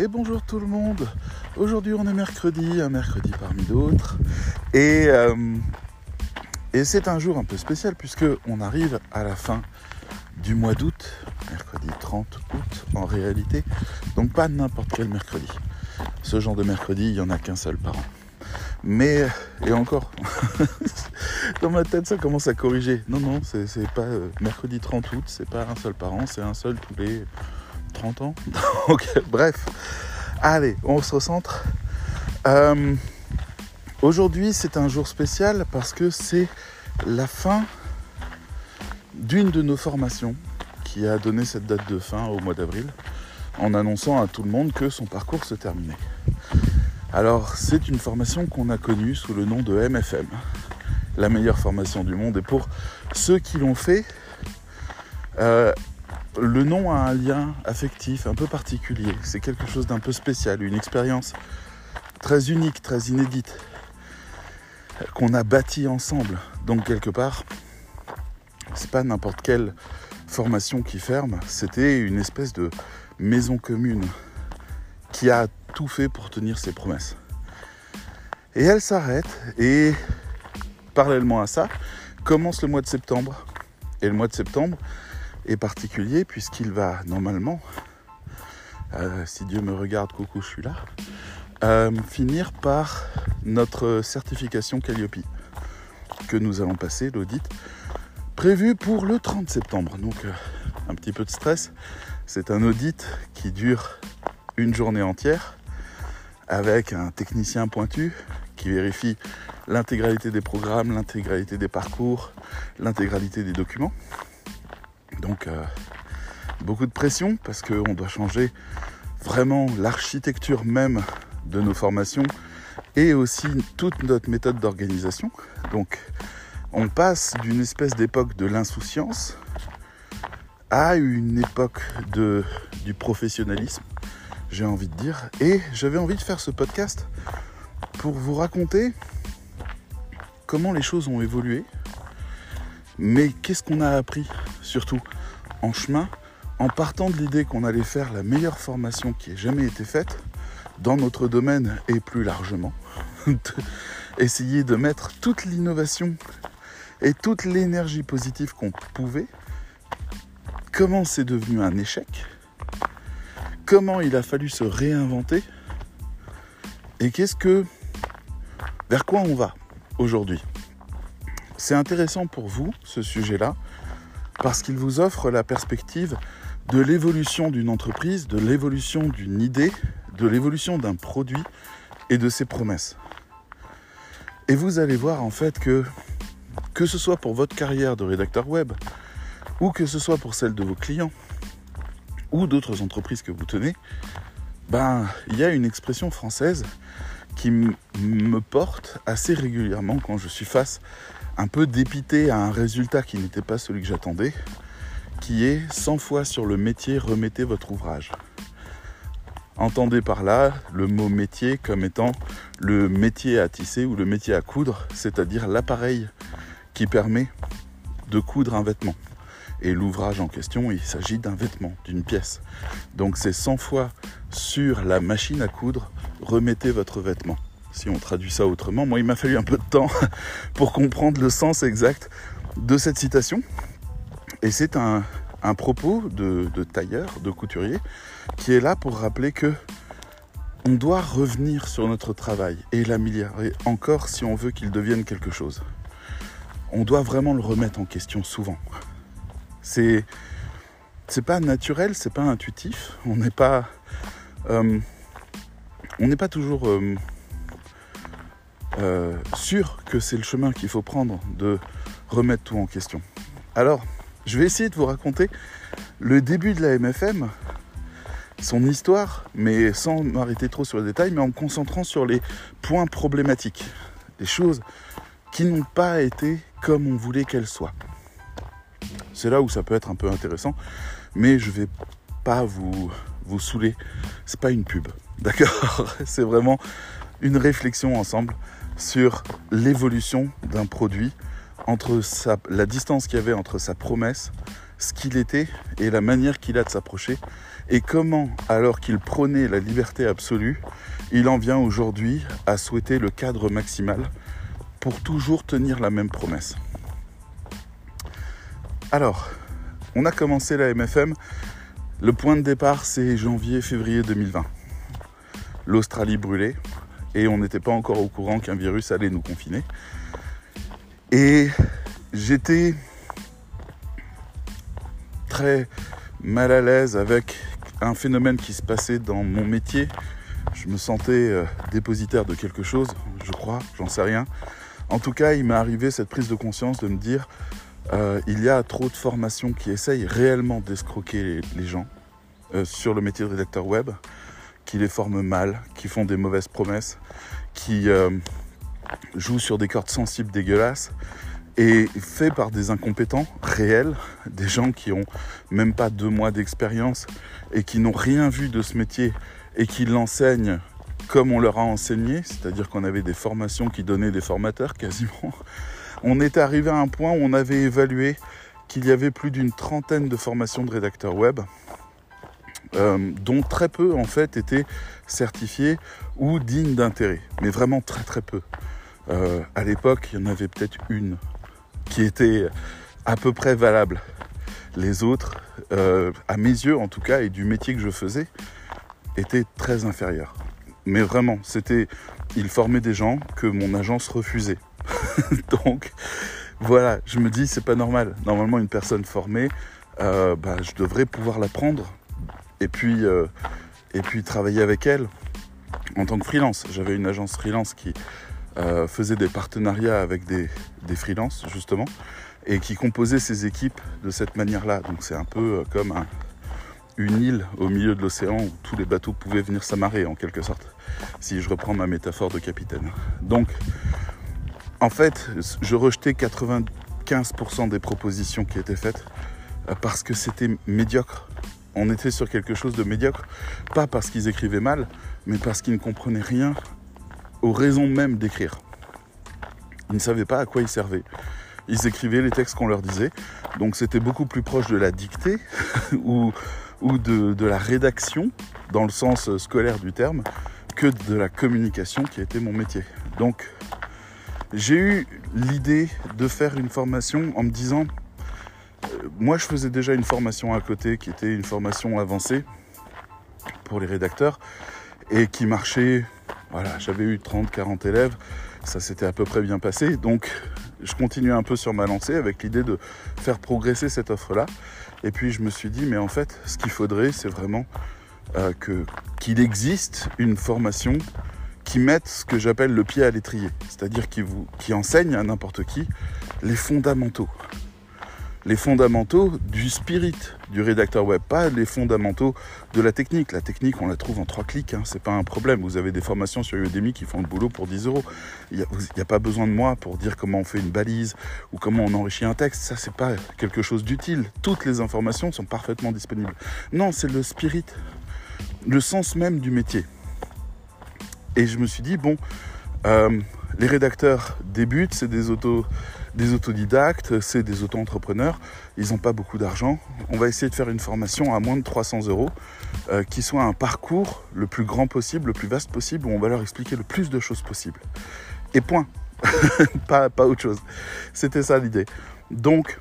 Et bonjour tout le monde. Aujourd'hui on est mercredi, un mercredi parmi d'autres. Et, euh, et c'est un jour un peu spécial puisque on arrive à la fin du mois d'août, mercredi 30 août en réalité. Donc pas n'importe quel mercredi. Ce genre de mercredi, il n'y en a qu'un seul par an. Mais, et encore, dans ma tête, ça commence à corriger. Non, non, c'est pas euh, mercredi 30 août, c'est pas un seul par an, c'est un seul tous les 30 ans. Donc, bref, allez, on se recentre. Euh, Aujourd'hui, c'est un jour spécial parce que c'est la fin d'une de nos formations qui a donné cette date de fin au mois d'avril en annonçant à tout le monde que son parcours se terminait. Alors, c'est une formation qu'on a connue sous le nom de MFM, la meilleure formation du monde. Et pour ceux qui l'ont fait, euh, le nom a un lien affectif un peu particulier. C'est quelque chose d'un peu spécial, une expérience très unique, très inédite, qu'on a bâti ensemble. Donc quelque part, c'est pas n'importe quelle formation qui ferme, c'était une espèce de maison commune qui a tout fait pour tenir ses promesses. Et elle s'arrête et parallèlement à ça, commence le mois de septembre. Et le mois de septembre particulier puisqu'il va normalement, euh, si Dieu me regarde, coucou, je suis là, euh, finir par notre certification Calliope que nous allons passer, l'audit, prévu pour le 30 septembre. Donc euh, un petit peu de stress. C'est un audit qui dure une journée entière avec un technicien pointu qui vérifie l'intégralité des programmes, l'intégralité des parcours, l'intégralité des documents. Donc euh, beaucoup de pression parce qu'on doit changer vraiment l'architecture même de nos formations et aussi toute notre méthode d'organisation. Donc on passe d'une espèce d'époque de l'insouciance à une époque de, du professionnalisme j'ai envie de dire. Et j'avais envie de faire ce podcast pour vous raconter comment les choses ont évolué, mais qu'est-ce qu'on a appris surtout en chemin, en partant de l'idée qu'on allait faire la meilleure formation qui ait jamais été faite dans notre domaine et plus largement. Essayer de mettre toute l'innovation et toute l'énergie positive qu'on pouvait. Comment c'est devenu un échec? Comment il a fallu se réinventer? Et qu'est-ce que vers quoi on va aujourd'hui? C'est intéressant pour vous ce sujet-là parce qu'il vous offre la perspective de l'évolution d'une entreprise, de l'évolution d'une idée, de l'évolution d'un produit et de ses promesses. Et vous allez voir en fait que que ce soit pour votre carrière de rédacteur web ou que ce soit pour celle de vos clients, ou d'autres entreprises que vous tenez, ben, il y a une expression française qui me porte assez régulièrement quand je suis face un peu dépité à un résultat qui n'était pas celui que j'attendais, qui est 100 fois sur le métier, remettez votre ouvrage. Entendez par là le mot métier comme étant le métier à tisser ou le métier à coudre, c'est-à-dire l'appareil qui permet de coudre un vêtement. Et l'ouvrage en question, il s'agit d'un vêtement, d'une pièce. Donc c'est 100 fois sur la machine à coudre, remettez votre vêtement. Si on traduit ça autrement, moi il m'a fallu un peu de temps pour comprendre le sens exact de cette citation. Et c'est un, propos de, de, tailleur, de couturier, qui est là pour rappeler que on doit revenir sur notre travail et l'améliorer encore si on veut qu'il devienne quelque chose. On doit vraiment le remettre en question souvent. C'est c'est pas naturel, c'est pas intuitif. On n'est pas euh, on n'est pas toujours euh, euh, sûr que c'est le chemin qu'il faut prendre de remettre tout en question. Alors, je vais essayer de vous raconter le début de la MFM, son histoire, mais sans m'arrêter trop sur les détails, mais en me concentrant sur les points problématiques, les choses qui n'ont pas été comme on voulait qu'elles soient. C'est là où ça peut être un peu intéressant, mais je vais pas vous, vous saouler. C'est pas une pub, d'accord? C'est vraiment une réflexion ensemble sur l'évolution d'un produit entre la distance qu'il y avait entre sa promesse, ce qu'il était et la manière qu'il a de s'approcher, et comment, alors qu'il prônait la liberté absolue, il en vient aujourd'hui à souhaiter le cadre maximal pour toujours tenir la même promesse. Alors, on a commencé la MFM. Le point de départ, c'est janvier-février 2020. L'Australie brûlait et on n'était pas encore au courant qu'un virus allait nous confiner. Et j'étais très mal à l'aise avec un phénomène qui se passait dans mon métier. Je me sentais euh, dépositaire de quelque chose, je crois, j'en sais rien. En tout cas, il m'est arrivé cette prise de conscience de me dire euh, il y a trop de formations qui essayent réellement d'escroquer les, gens euh, sur le métier de rédacteur web, qui les forment mal, qui font des mauvaises promesses, qui euh, jouent sur des cordes sensibles dégueulasses et fait par des incompétents réels, des gens qui ont même pas deux mois d'expérience et qui n'ont rien vu de ce métier et qui l'enseignent comme on leur a enseigné, c'est-à-dire qu'on avait des formations qui donnaient des formateurs quasiment. On était arrivé à un point où on avait évalué qu'il y avait plus d'une trentaine de formations de rédacteurs web, euh, dont très peu en fait étaient certifiés ou dignes d'intérêt, mais vraiment très très peu. Euh, à l'époque, il y en avait peut-être une qui était à peu près valable. Les autres, euh, à mes yeux en tout cas, et du métier que je faisais, étaient très inférieurs. Mais vraiment, c'était, ils formaient des gens que mon agence refusait. Donc voilà, je me dis c'est pas normal. Normalement une personne formée, bah, je devrais pouvoir l'apprendre et puis euh, et puis travailler avec elle en tant que freelance. J'avais une agence freelance qui euh, faisait des partenariats avec des, des freelances justement et qui composait ses équipes de cette manière-là. Donc c'est un peu comme une île au milieu de l'océan où tous les bateaux pouvaient venir s'amarrer en quelque sorte, si je reprends ma métaphore de capitaine. Donc en fait, je rejetais 95% des propositions qui étaient faites euh, parce que c'était médiocre. On était sur quelque chose de médiocre, pas parce qu'ils écrivaient mal, mais parce qu'ils ne comprenaient rien aux raisons même d'écrire. Ils ne savaient pas à quoi ils servaient. Ils écrivaient les textes qu'on leur disait, donc c'était beaucoup plus proche de la dictée ou, de, de la rédaction, dans le sens scolaire du terme, que de la communication qui était mon métier. Donc j'ai eu l'idée de faire une formation en me disant, euh, moi je faisais déjà une formation à côté qui était une formation avancée pour les rédacteurs et qui marchait, voilà, j'avais eu 30, 40 élèves, ça s'était à peu près bien passé, donc je continuais un peu sur ma lancée avec l'idée de faire progresser cette offre-là. Et puis je me suis dit, mais en fait, ce qu'il faudrait, c'est vraiment euh, qu'il existe une formation qui mettent ce que j'appelle le pied à l'étrier, c'est-à-dire qui, qui enseignent à n'importe qui les fondamentaux. Les fondamentaux du spirit du rédacteur web, pas les fondamentaux de la technique. La technique, on la trouve en trois clics, hein, c'est pas un problème. Vous avez des formations sur Udemy qui font le boulot pour 10 euros. Il n'y a, pas besoin de moi pour dire comment on fait une balise ou comment on enrichit un texte. Ça, c'est pas quelque chose d'utile. Toutes les informations sont parfaitement disponibles. Non, c'est le spirit, le sens même du métier. Et je me suis dit, bon, euh, les rédacteurs débutent, c'est des, auto, des autodidactes, c'est des auto-entrepreneurs, ils n'ont pas beaucoup d'argent. On va essayer de faire une formation à moins de 300 euros, euh, qui soit un parcours le plus grand possible, le plus vaste possible, où on va leur expliquer le plus de choses possibles. Et point. pas, autre chose. C'était ça l'idée. Donc,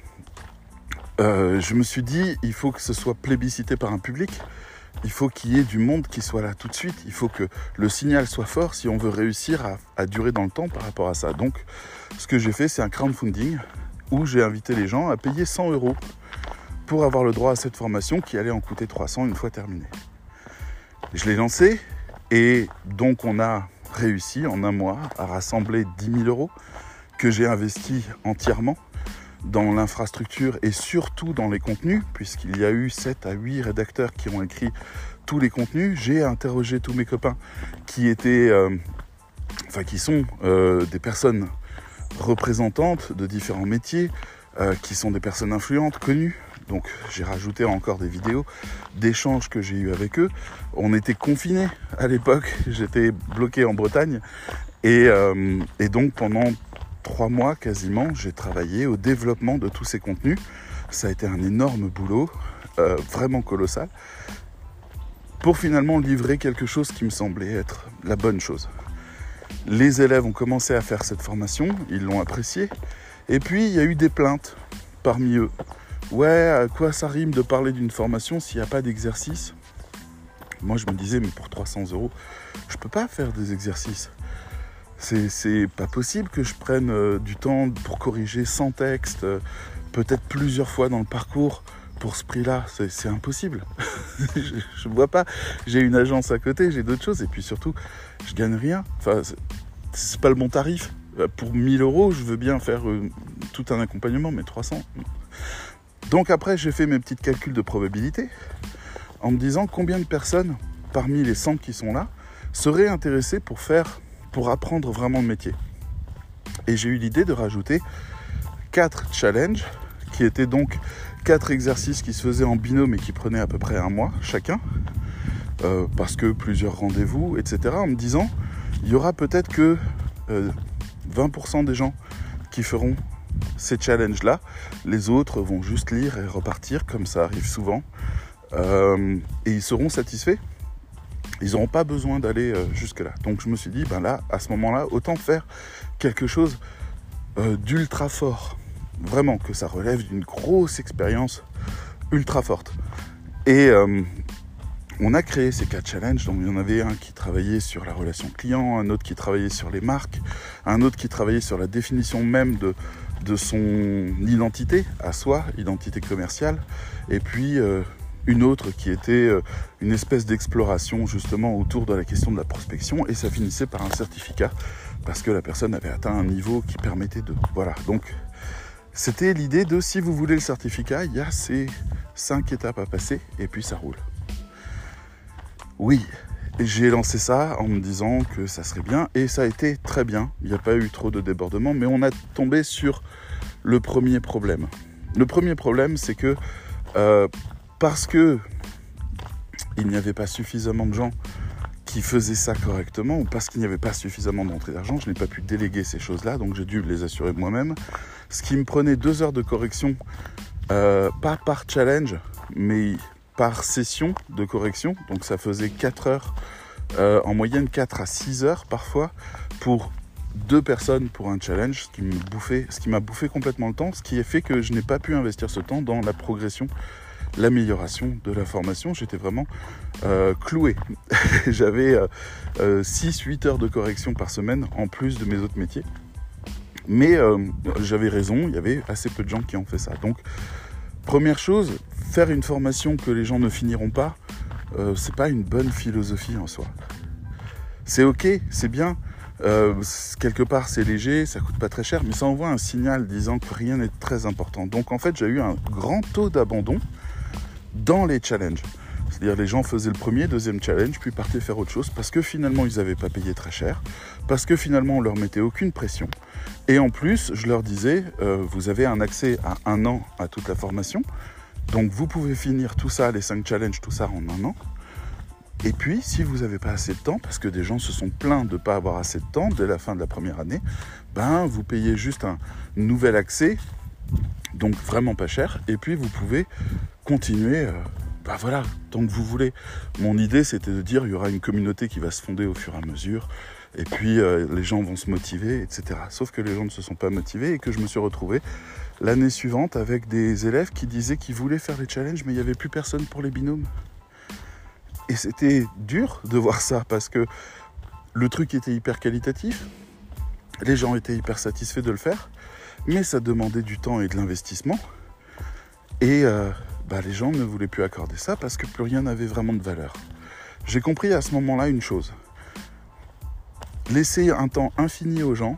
euh, je me suis dit, il faut que ce soit plébiscité par un public il faut qu'il y ait du monde qui soit là tout de suite. Il faut que le signal soit fort si on veut réussir à, durer dans le temps par rapport à ça. Donc, ce que j'ai fait, c'est un crowdfunding où j'ai invité les gens à payer 100 euros pour avoir le droit à cette formation qui allait en coûter 300 une fois terminée. Je l'ai lancé et donc on a réussi en un mois à rassembler 10 000 euros que j'ai investi entièrement dans l'infrastructure et surtout dans les contenus, puisqu'il y a eu 7 à 8 rédacteurs qui ont écrit tous les contenus. J'ai interrogé tous mes copains qui étaient, euh, enfin qui sont euh, des personnes représentantes de différents métiers, euh, qui sont des personnes influentes, connues. Donc j'ai rajouté encore des vidéos d'échanges que j'ai eu avec eux. On était confinés à l'époque, j'étais bloqué en Bretagne et, et donc pendant trois mois quasiment, j'ai travaillé au développement de tous ces contenus. Ça a été un énorme boulot, euh, vraiment colossal, pour finalement livrer quelque chose qui me semblait être la bonne chose. Les élèves ont commencé à faire cette formation, ils l'ont appréciée, et puis il y a eu des plaintes parmi eux. Ouais, à quoi ça rime de parler d'une formation s'il n'y a pas d'exercice? Moi je me disais, mais pour 300 euros, je peux pas faire des exercices. C'est pas possible que je prenne euh, du temps pour corriger 100 textes, euh, peut-être plusieurs fois dans le parcours pour ce prix-là. C'est impossible. je, ne vois pas. J'ai une agence à côté, j'ai d'autres choses, et puis surtout, je gagne rien. Enfin, c'est pas le bon tarif. Euh, pour 1000 euros, je veux bien faire tout un accompagnement, mais 300. Donc après, j'ai fait mes petits calculs de probabilité en me disant combien de personnes parmi les 100 qui sont là seraient intéressées pour faire pour apprendre vraiment le métier. Et j'ai eu l'idée de rajouter quatre challenges, qui étaient donc quatre exercices qui se faisaient en binôme et qui prenaient à peu près un mois chacun, euh, parce que plusieurs rendez-vous, etc. En me disant, il y aura peut-être que 20% euh, des gens qui feront ces challenges-là. Les autres vont juste lire et repartir, comme ça arrive souvent. Euh, et ils seront satisfaits ils n'auront pas besoin d'aller jusque-là. Donc je me suis dit, ben là, à ce moment-là, autant faire quelque chose d'ultra fort. Vraiment, que ça relève d'une grosse expérience ultra forte. Et euh, on a créé ces quatre challenges. Donc il y en avait un qui travaillait sur la relation client, un autre qui travaillait sur les marques, un autre qui travaillait sur la définition même de, son identité à soi, identité commerciale, et puis une autre qui était euh, une espèce d'exploration justement autour de la question de la prospection et ça finissait par un certificat parce que la personne avait atteint un niveau qui permettait de... Voilà, donc c'était l'idée de si vous voulez le certificat, il y a ces cinq étapes à passer et puis ça roule. Oui, j'ai lancé ça en me disant que ça serait bien et ça a été très bien. Il n'y a pas eu trop de débordements, mais on a tombé sur le premier problème. Le premier problème, c'est que euh, parce que il n'y avait pas suffisamment de gens qui faisaient ça correctement, ou parce qu'il n'y avait pas suffisamment d'entrée d'argent, je n'ai pas pu déléguer ces choses-là, donc j'ai dû les assurer moi-même. Ce qui me prenait deux heures de correction, euh, pas par challenge, mais par session de correction. Donc ça faisait 4 heures, euh, en moyenne 4 à 6 heures parfois, pour deux personnes pour un challenge, ce qui m'a bouffé complètement le temps, ce qui a fait que je n'ai pas pu investir ce temps dans la progression l'amélioration de la formation. J'étais vraiment euh, cloué. J'avais 6-8 euh, euh, heures de correction par semaine en plus de mes autres métiers. Mais j'avais raison, il y avait assez peu de gens qui ont fait ça. Donc, première chose, faire une formation que les gens ne finiront pas, c'est pas une bonne philosophie en soi. C'est ok, c'est bien, quelque part c'est léger, ça coûte pas très cher, mais ça envoie un signal disant que rien n'est très important. Donc en fait j'ai eu un grand taux d'abandon dans les challenges. Les gens faisaient le premier, deuxième challenge, puis partaient faire autre chose parce que finalement ils n'avaient pas payé très cher, parce que finalement on leur mettait aucune pression. Et en plus, je leur disais, euh, vous avez un accès à un an à toute la formation, donc vous pouvez finir tout ça, les cinq challenges, tout ça en un an. Et puis, si vous n'avez pas assez de temps, parce que des gens se sont plaints de ne pas avoir assez de temps dès la fin de la première année, ben vous payez juste un nouvel accès, donc vraiment pas cher, et puis vous pouvez continuer, euh, bah voilà, tant que vous voulez. Mon idée, c'était de dire, il y aura une communauté qui va se fonder au fur et à mesure, et puis euh, les gens vont se motiver, etc. Sauf que les gens ne se sont pas motivés et que je me suis retrouvé l'année suivante avec des élèves qui disaient qu'ils voulaient faire les challenges, mais il n'y avait plus personne pour les binômes. Et c'était dur de voir ça parce que le truc était hyper qualitatif, les gens étaient hyper satisfaits de le faire, mais ça demandait du temps et de l'investissement. Et euh, bah, les gens ne voulaient plus accorder ça parce que plus rien n'avait vraiment de valeur. J'ai compris à ce moment-là une chose. Laisser un temps infini aux gens,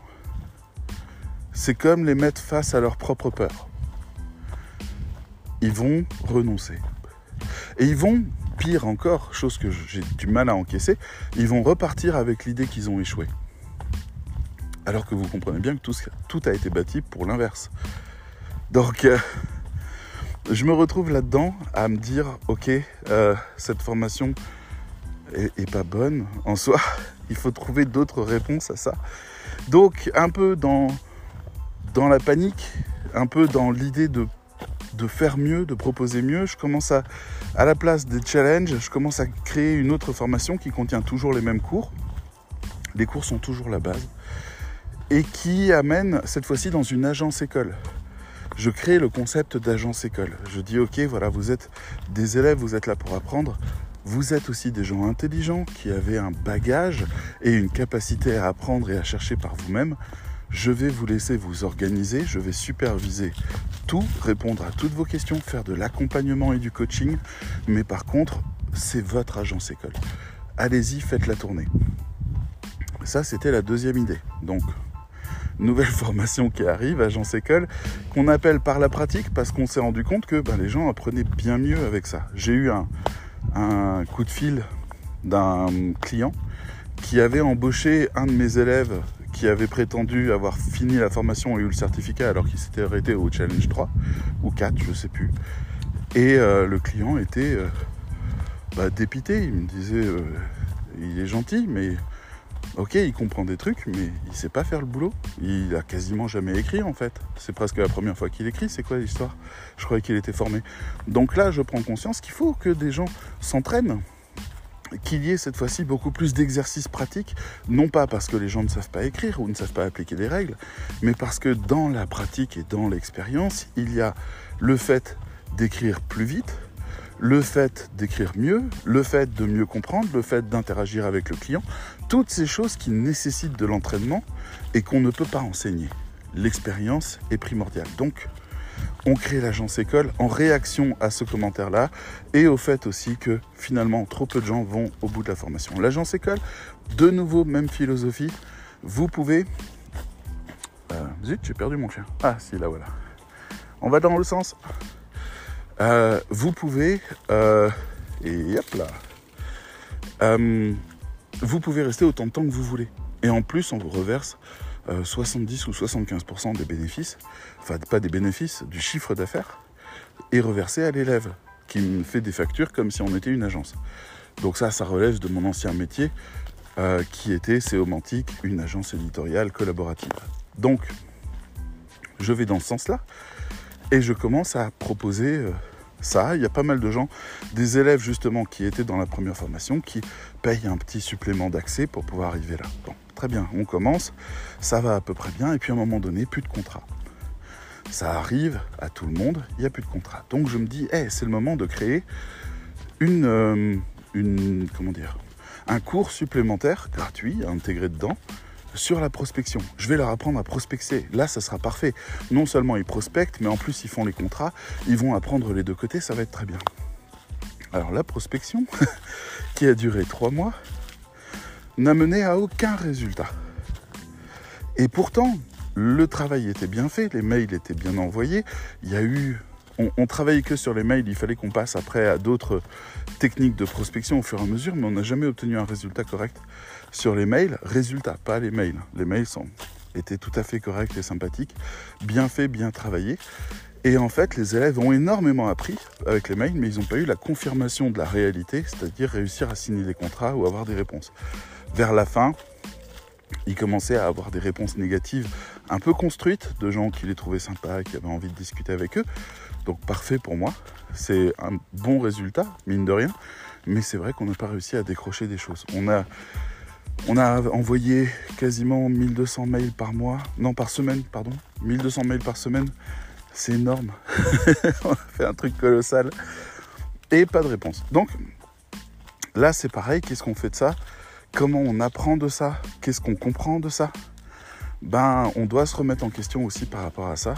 c'est comme les mettre face à leur propre peur. Ils vont renoncer. Et ils vont, pire encore, chose que j'ai du mal à encaisser, ils vont repartir avec l'idée qu'ils ont échoué. Alors que vous comprenez bien que tout, a été bâti pour l'inverse. Donc, euh, je me retrouve là-dedans à me dire, ok, euh, cette formation est, pas bonne en soi, il faut trouver d'autres réponses à ça. Donc un peu dans la panique, un peu dans l'idée de, de faire mieux, de proposer mieux, je commence à, à la place des challenges, je commence à créer une autre formation qui contient toujours les mêmes cours. Les cours sont toujours la base. Et qui amène cette fois-ci dans une agence école. Je crée le concept d'agence école. Je dis ok, voilà, vous êtes des élèves, vous êtes là pour apprendre. Vous êtes aussi des gens intelligents qui avaient un bagage et une capacité à apprendre et à chercher par vous-même. Je vais vous laisser vous organiser, je vais superviser tout, répondre à toutes vos questions, faire de l'accompagnement et du coaching. Mais par contre, c'est votre agence école. Allez-y, faites la tournée. Ça, c'était la deuxième idée. Donc, nouvelle formation qui arrive, agence école, qu'on appelle par la pratique parce qu'on s'est rendu compte que ben, les gens apprenaient bien mieux avec ça. J'ai eu un, coup de fil d'un client qui avait embauché un de mes élèves qui avait prétendu avoir fini la formation et eu le certificat alors qu'il s'était arrêté au challenge 3 ou 4, je sais plus. Et euh, le client était euh, bah, dépité, il me disait euh, il est gentil mais ok il comprend des trucs mais il sait pas faire le boulot. Il a quasiment jamais écrit en fait. C'est presque la première fois qu'il écrit, c'est quoi l'histoire? Je croyais qu'il était formé. Donc là je prends conscience qu'il faut que des gens s'entraînent qu'il y ait cette fois-ci beaucoup plus d'exercices pratiques, non pas parce que les gens ne savent pas écrire ou ne savent pas appliquer des règles, mais parce que dans la pratique et dans l'expérience, il y a le fait d'écrire plus vite, le fait d'écrire mieux, le fait de mieux comprendre, le fait d'interagir avec le client, toutes ces choses qui nécessitent de l'entraînement et qu'on ne peut pas enseigner. L'expérience est primordiale. Donc, on crée l'agence école en réaction à ce commentaire-là et au fait aussi que finalement trop peu de gens vont au bout de la formation. L'agence école, de nouveau, même philosophie. Vous pouvez... Euh, zut, j'ai perdu mon chien. Ah si, là voilà. On va dans le sens. Euh, vous pouvez... Euh, et hop là. Euh, vous pouvez rester autant de temps que vous voulez. Et en plus, on vous reverse 70 ou 75% des bénéfices, enfin pas des bénéfices, du chiffre d'affaires, est reversé à l'élève qui me fait des factures comme si on était une agence. Donc ça, ça relève de mon ancien métier qui était Séomantique, une agence éditoriale collaborative. Donc, je vais dans ce sens-là et je commence à proposer ça. Il y a pas mal de gens, des élèves justement qui étaient dans la première formation, qui payent un petit supplément d'accès pour pouvoir arriver là. Bon, très bien, on commence, ça va à peu près bien, et puis à un moment donné, plus de contrat. Ça arrive à tout le monde, il n'y a plus de contrat. Donc je me dis, hey, c'est le moment de créer une, euh, une, comment dire, un cours supplémentaire gratuit intégré dedans sur la prospection. Je vais leur apprendre à prospecter. Là, ça sera parfait. Non seulement ils prospectent, mais en plus ils font les contrats. Ils vont apprendre les deux côtés, ça va être très bien. Alors la prospection, qui a duré trois mois, n'a mené à aucun résultat. Et pourtant, le travail était bien fait, les mails étaient bien envoyés. Il y a eu on, on travaillait que sur les mails, il fallait qu'on passe après à d'autres techniques de prospection au fur et à mesure, mais on n'a jamais obtenu un résultat correct sur les mails. Résultat, pas les mails. Les mails étaient tout à fait corrects et sympathiques, bien faits, bien travaillés. Et en fait, les élèves ont énormément appris avec les mails, mais ils n'ont pas eu la confirmation de la réalité, c'est-à-dire réussir à signer des contrats ou avoir des réponses. Vers la fin, ils commençaient à avoir des réponses négatives un peu construites de gens qui les trouvaient sympas, qui avaient envie de discuter avec eux. Donc parfait pour moi. C'est un bon résultat, mine de rien. Mais c'est vrai qu'on n'a pas réussi à décrocher des choses. On a, on a envoyé quasiment 1200 mails par mois. Non, par semaine, pardon. 1200 mails par semaine. C'est énorme. on a fait un truc colossal. Et pas de réponse. Donc là, c'est pareil. Qu'est-ce qu'on fait de ça? Comment on apprend de ça? Qu'est-ce qu'on comprend de ça? Ben, on doit se remettre en question aussi par rapport à ça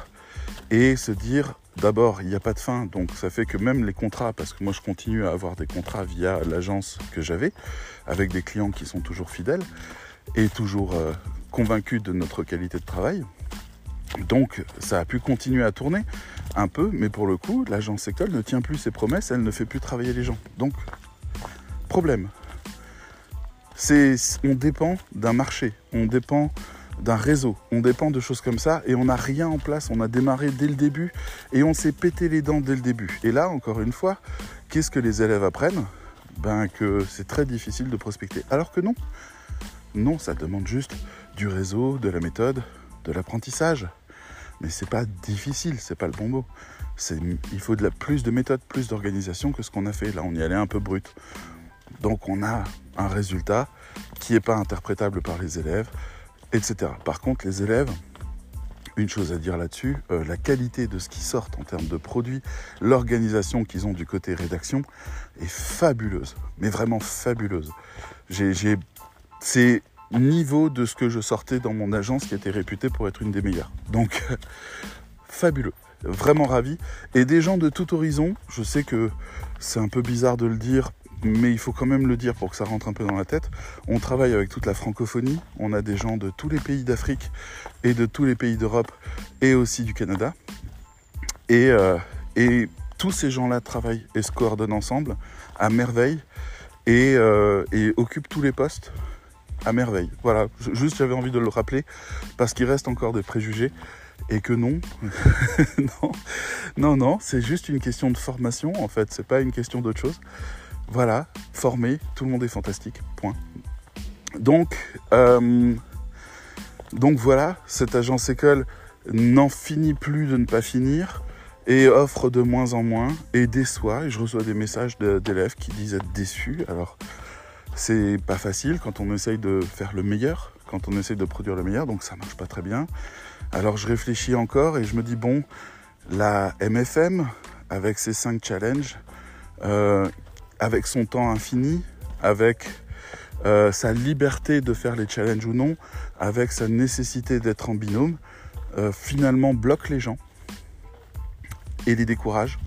et se dire d'abord il n'y a pas de fin donc ça fait que même les contrats parce que moi je continue à avoir des contrats via l'agence que j'avais avec des clients qui sont toujours fidèles et toujours euh, convaincus de notre qualité de travail. Donc ça a pu continuer à tourner un peu mais pour le coup l'agence école ne tient plus ses promesses elle ne fait plus travailler les gens. Donc problème. On dépend d'un marché. On dépend d'un réseau. On dépend de choses comme ça et on n'a rien en place. On a démarré dès le début et on s'est pété les dents dès le début. Et là, encore une fois, qu'est-ce que les élèves apprennent? Ben que c'est très difficile de prospecter. Alors que non. Non, ça demande juste du réseau, de la méthode, de l'apprentissage. Mais c'est pas difficile, c'est pas le bon mot. Il faut plus de méthodes, plus d'organisation que ce qu'on a fait. Là, on y allait un peu brut. Donc on a un résultat qui n'est pas interprétable par les élèves, etc. Par contre, les élèves, une chose à dire là-dessus, euh, la qualité de ce qui sort en termes de produits, l'organisation qu'ils ont du côté rédaction est fabuleuse, mais vraiment fabuleuse. c'est niveau de ce que je sortais dans mon agence qui était réputée pour être une des meilleures. Donc, fabuleux. Vraiment ravi. Et des gens de tout horizon, je sais que c'est un peu bizarre de le dire mais il faut quand même le dire pour que ça rentre un peu dans la tête. On travaille avec toute la francophonie, on a des gens de tous les pays d'Afrique et de tous les pays d'Europe et aussi du Canada. Et, euh, tous ces gens-là travaillent et se coordonnent ensemble à merveille et, euh, et occupent tous les postes à merveille. Voilà, juste j'avais envie de le rappeler parce qu'il reste encore des préjugés et que non, non, non, non, c'est juste une question de formation en fait, c'est pas une question d'autre chose. Voilà, formé, tout le monde est fantastique. Point. Donc, euh, donc voilà, cette agence école n'en finit plus de ne pas finir et offre de moins en moins et déçoit. Et je reçois des messages d'élèves qui disent être déçus. Alors, c'est pas facile quand on essaye de faire le meilleur, quand on essaye de produire le meilleur, donc ça marche pas très bien. Alors je réfléchis encore et je me dis bon, la MFM avec ses cinq challenges, euh, avec son temps infini, avec euh, sa liberté de faire les challenges ou non, avec sa nécessité d'être en binôme, euh, finalement bloque les gens et les décourage.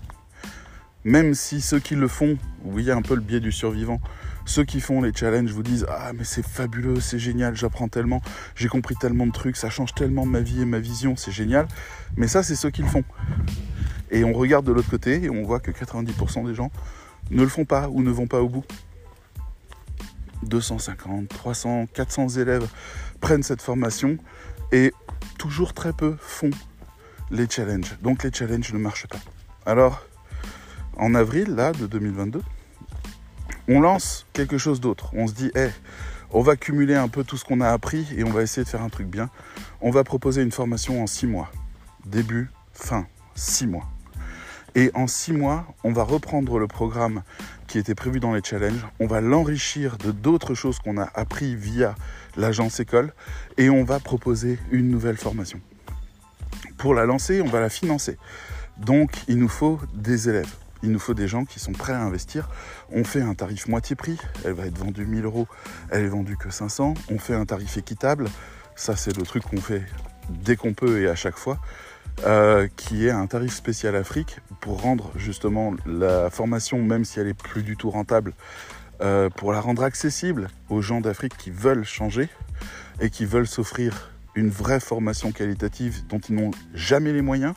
Même si ceux qui le font, vous voyez un peu le biais du survivant, ceux qui font les challenges vous disent Ah, mais c'est fabuleux, c'est génial, j'apprends tellement, j'ai compris tellement de trucs, ça change tellement ma vie et ma vision, c'est génial. Mais ça, c'est ceux qui le font. Et on regarde de l'autre côté et on voit que 90% des gens ne le font pas ou ne vont pas au bout. 250, 300, 400 élèves prennent cette formation et toujours très peu font les challenges. Donc les challenges ne marchent pas. Alors, en avril, là, de 2022, on lance quelque chose d'autre. On se dit, hé, on va cumuler un peu tout ce qu'on a appris et on va essayer de faire un truc bien. On va proposer une formation en six mois. Début, fin, six mois. Et en six mois, on va reprendre le programme qui était prévu dans les challenges, on va l'enrichir de d'autres choses qu'on a appris via l'agence école et on va proposer une nouvelle formation. Pour la lancer, on va la financer. Donc, il nous faut des élèves. Il nous faut des gens qui sont prêts à investir. On fait un tarif moitié prix. Elle va être vendue 1000 euros. Elle est vendue que 500. On fait un tarif équitable. Ça, c'est le truc qu'on fait dès qu'on peut et à chaque fois. Euh, qui est un tarif spécial Afrique pour rendre justement la formation, même si elle est plus du tout rentable, euh, pour la rendre accessible aux gens d'Afrique qui veulent changer et qui veulent s'offrir une vraie formation qualitative dont ils n'ont jamais les moyens.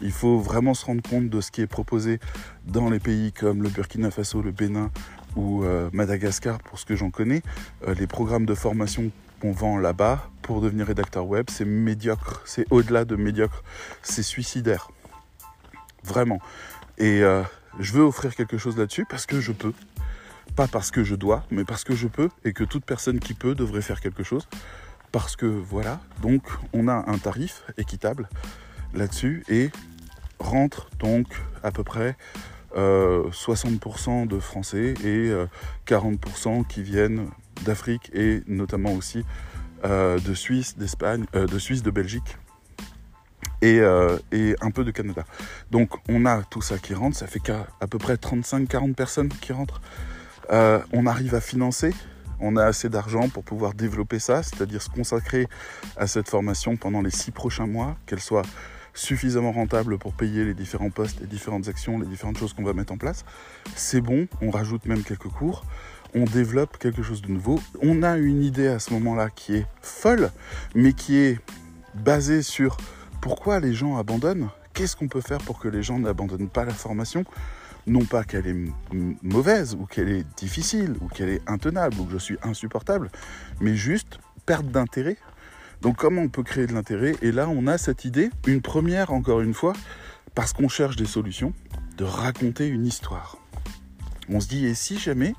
Il faut vraiment se rendre compte de ce qui est proposé dans les pays comme le Burkina Faso, le Bénin ou euh, Madagascar, pour ce que j'en connais. les programmes de formation qu'on vend là-bas pour devenir rédacteur web, c'est médiocre, c'est au-delà de médiocre, c'est suicidaire. Vraiment. Et euh, je veux offrir quelque chose là-dessus parce que je peux. Pas parce que je dois, mais parce que je peux et que toute personne qui peut devrait faire quelque chose. Parce que voilà, donc on a un tarif équitable là-dessus et rentre donc à peu près 60% euh, de Français et 40% euh, qui viennent d'Afrique et notamment aussi euh, de Suisse, d'Espagne, euh, de Suisse, de Belgique et, euh, et, un peu de Canada. Donc on a tout ça qui rentre, ça fait qu'à à peu près 35-40 personnes qui rentrent. on arrive à financer, on a assez d'argent pour pouvoir développer ça, c'est-à-dire se consacrer à cette formation pendant les six prochains mois, qu'elle soit suffisamment rentable pour payer les différents postes, les différentes actions, les différentes choses qu'on va mettre en place. C'est bon, on rajoute même quelques cours on développe quelque chose de nouveau. On a une idée à ce moment-là qui est folle, mais qui est basée sur pourquoi les gens abandonnent, qu'est-ce qu'on peut faire pour que les gens n'abandonnent pas la formation? Non pas qu'elle est mauvaise, ou qu'elle est difficile, ou qu'elle est intenable, ou que je suis insupportable, mais juste perte d'intérêt. Donc comment on peut créer de l'intérêt? Et là, on a cette idée, une première encore une fois, parce qu'on cherche des solutions, de raconter une histoire. On se dit, et si jamais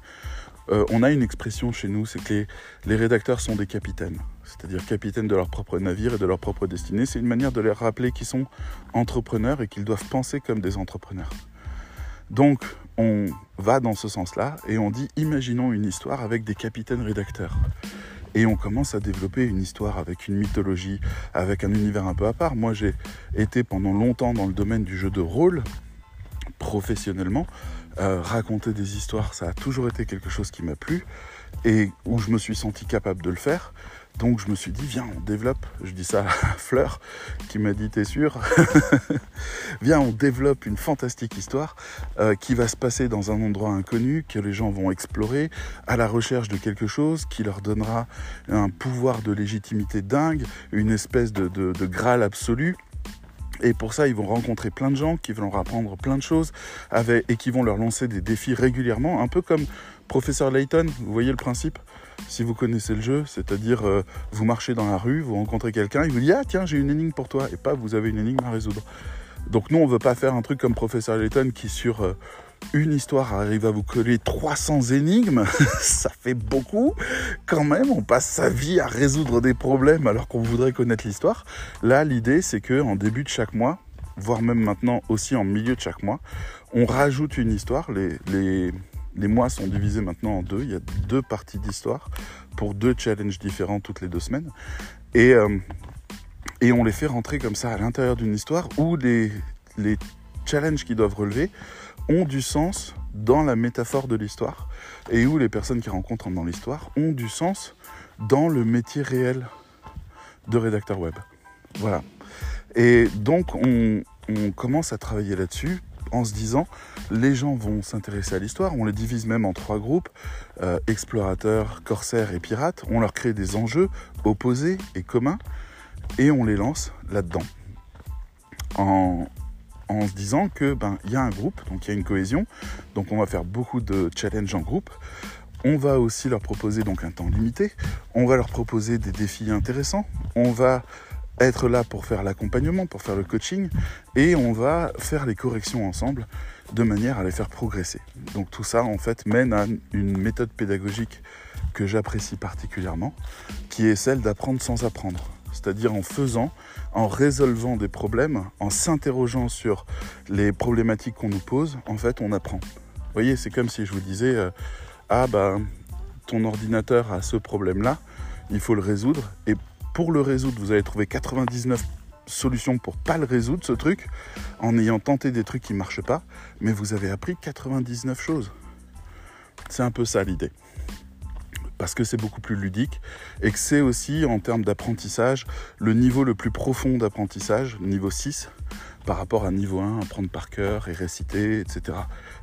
euh, on a une expression chez nous, c'est que les, les rédacteurs sont des capitaines, c'est-à-dire capitaines de leur propre navire et de leur propre destinée. C'est une manière de leur rappeler qu'ils sont entrepreneurs et qu'ils doivent penser comme des entrepreneurs. Donc, on va dans ce sens-là et on dit imaginons une histoire avec des capitaines rédacteurs. Et on commence à développer une histoire avec une mythologie, avec un univers un peu à part. Moi, j'ai été pendant longtemps dans le domaine du jeu de rôle, professionnellement. Euh, raconter des histoires, ça a toujours été quelque chose qui m'a plu et où je me suis senti capable de le faire. Donc je me suis dit, viens, on développe, je dis ça à Fleur, qui m'a dit, t'es sûr? Viens, on développe une fantastique histoire euh, qui va se passer dans un endroit inconnu, que les gens vont explorer, à la recherche de quelque chose qui leur donnera un pouvoir de légitimité dingue, une espèce de, Graal absolu. Et pour ça, ils vont rencontrer plein de gens qui vont leur apprendre plein de choses et qui vont leur lancer des défis régulièrement, un peu comme Professeur Layton, vous voyez le principe? Si vous connaissez le jeu, c'est-à-dire euh, vous marchez dans la rue, vous rencontrez quelqu'un, il vous dit Ah tiens, j'ai une énigme pour toi, et pas vous avez une énigme à résoudre. Donc nous, on veut pas faire un truc comme Professeur Layton qui sur euh, une histoire arrive à vous coller 300 énigmes, ça fait beaucoup quand même, on passe sa vie à résoudre des problèmes alors qu'on voudrait connaître l'histoire. Là, l'idée c'est que en début de chaque mois, voire même maintenant aussi en milieu de chaque mois, on rajoute une histoire. Les, mois sont divisés maintenant en deux. Il y a deux parties d'histoire pour deux challenges différents toutes les deux semaines. Et, euh, on les fait rentrer comme ça à l'intérieur d'une histoire où les, les challenges qu'ils doivent relever ont du sens dans la métaphore de l'histoire et où les personnes qui rencontrent dans l'histoire ont du sens dans le métier réel de rédacteur web. Voilà. Et donc on, commence à travailler là-dessus en se disant les gens vont s'intéresser à l'histoire, on les divise même en trois groupes, euh, explorateurs, corsaires et pirates, on leur crée des enjeux opposés et communs et on les lance là-dedans. En se disant que ben il y a un groupe, donc il y a une cohésion, donc on va faire beaucoup de challenges en groupe. On va aussi leur proposer donc un temps limité, on va leur proposer des défis intéressants, on va être là pour faire l'accompagnement, pour faire le coaching, et on va faire les corrections ensemble de manière à les faire progresser. Donc tout ça en fait mène à une méthode pédagogique que j'apprécie particulièrement, qui est celle d'apprendre sans apprendre. C'est-à-dire en faisant, en résolvant des problèmes, en s'interrogeant sur les problématiques qu'on nous pose, en fait on apprend. Vous voyez, c'est comme si je vous disais, euh, ah bah ton ordinateur a ce problème-là, il faut le résoudre, et pour le résoudre, vous allez trouver 99 solutions pour pas le résoudre, ce truc, en ayant tenté des trucs qui ne marchent pas, mais vous avez appris 99 choses. C'est un peu ça l'idée. Parce que c'est beaucoup plus ludique et que c'est aussi, en termes d'apprentissage, le niveau le plus profond d'apprentissage, niveau 6, par rapport à niveau 1, apprendre par cœur et réciter, etc.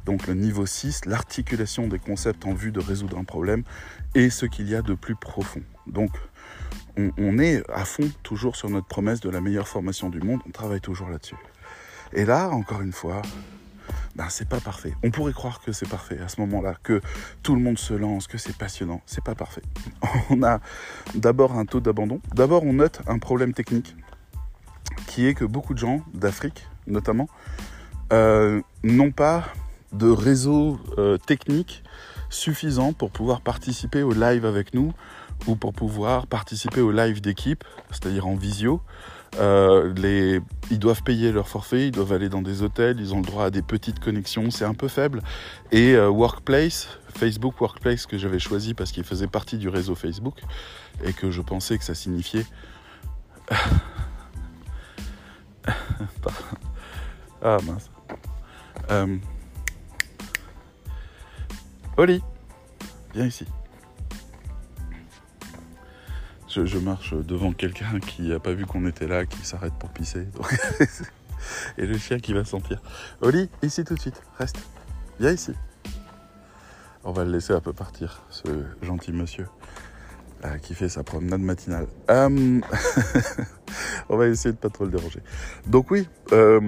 Donc le niveau 6, l'articulation des concepts en vue de résoudre un problème, est ce qu'il y a de plus profond. Donc on, on, est à fond toujours sur notre promesse de la meilleure formation du monde, on travaille toujours là-dessus. Et là, encore une fois, ben c'est pas parfait. On pourrait croire que c'est parfait à ce moment-là, que tout le monde se lance, que c'est passionnant. C'est pas parfait. On a d'abord un taux d'abandon. D'abord, on note un problème technique qui est que beaucoup de gens d'Afrique, notamment, euh, n'ont pas de réseau euh, technique suffisant pour pouvoir participer au live avec nous ou pour pouvoir participer au live d'équipe, c'est-à-dire en visio. Euh, ils doivent payer leur forfait, ils doivent aller dans des hôtels, ils ont le droit à des petites connexions, c'est un peu faible. Et euh, Workplace, Facebook Workplace que j'avais choisi parce qu'il faisait partie du réseau Facebook et que je pensais que ça signifiait... ah mince. Euh... Oli, viens ici je, marche devant quelqu'un qui n'a pas vu qu'on était là, qui s'arrête pour pisser. et le chien qui va sentir. Oli, ici tout de suite, reste. Viens ici. On va le laisser un peu partir, ce gentil monsieur euh, qui fait sa promenade matinale. Euh, on va essayer de pas trop le déranger. Donc oui, euh,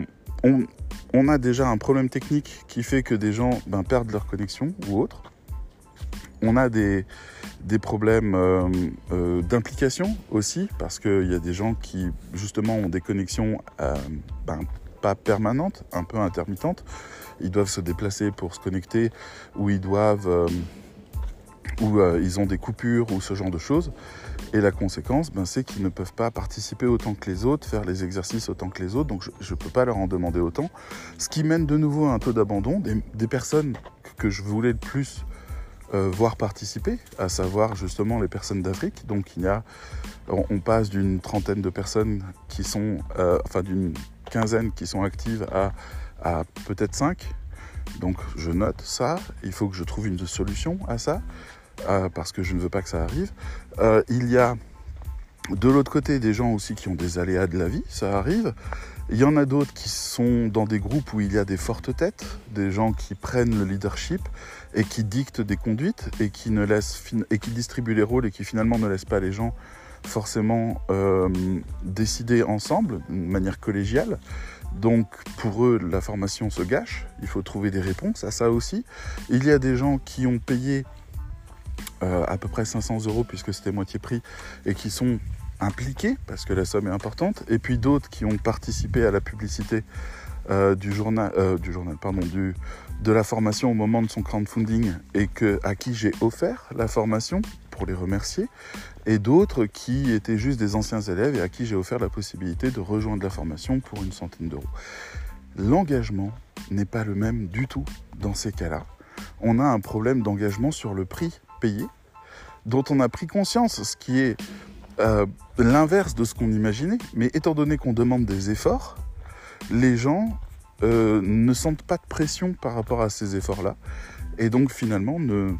on, a déjà un problème technique qui fait que des gens ben, perdent leur connexion ou autre. On a des, problèmes euh, euh, d'implication aussi, parce qu'il y a des gens qui justement ont des connexions euh, ben, pas permanentes, un peu intermittentes. Ils doivent se déplacer pour se connecter, ou ils doivent euh, ils ont des coupures ou ce genre de choses. Et la conséquence, ben, c'est qu'ils ne peuvent pas participer autant que les autres, faire les exercices autant que les autres, donc je ne peux pas leur en demander autant. Ce qui mène de nouveau à un taux d'abandon. Des, personnes que je voulais le plus euh, voir participer, à savoir justement les personnes d'Afrique. Donc il y a, on, passe d'une trentaine de personnes qui sont, euh, enfin d'une quinzaine qui sont actives à, peut-être cinq. Donc je note ça, il faut que je trouve une solution à ça. Euh, parce que je ne veux pas que ça arrive. Euh, il y a de l'autre côté des gens aussi qui ont des aléas de la vie, ça arrive. Il y en a d'autres qui sont dans des groupes où il y a des fortes têtes, des gens qui prennent le leadership et qui dictent des conduites et qui, ne laissent, et qui distribuent les rôles et qui finalement ne laissent pas les gens forcément euh, décider ensemble, de manière collégiale. Donc pour eux, la formation se gâche, il faut trouver des réponses à ça aussi. Il y a des gens qui ont payé euh, à peu près 500 euros puisque c'était moitié prix et qui sont impliqués parce que la somme est importante et puis d'autres qui ont participé à la publicité euh, du journal, euh, du journal pardon, du, de la formation au moment de son crowdfunding et que, à qui j'ai offert la formation pour les remercier et d'autres qui étaient juste des anciens élèves et à qui j'ai offert la possibilité de rejoindre la formation pour une centaine d'euros. L'engagement n'est pas le même du tout dans ces cas-là. On a un problème d'engagement sur le prix payé, dont on a pris conscience, ce qui est euh, l'inverse de ce qu'on imaginait. Mais étant donné qu'on demande des efforts, les gens euh, ne sentent pas de pression par rapport à ces efforts-là. Et donc finalement ne,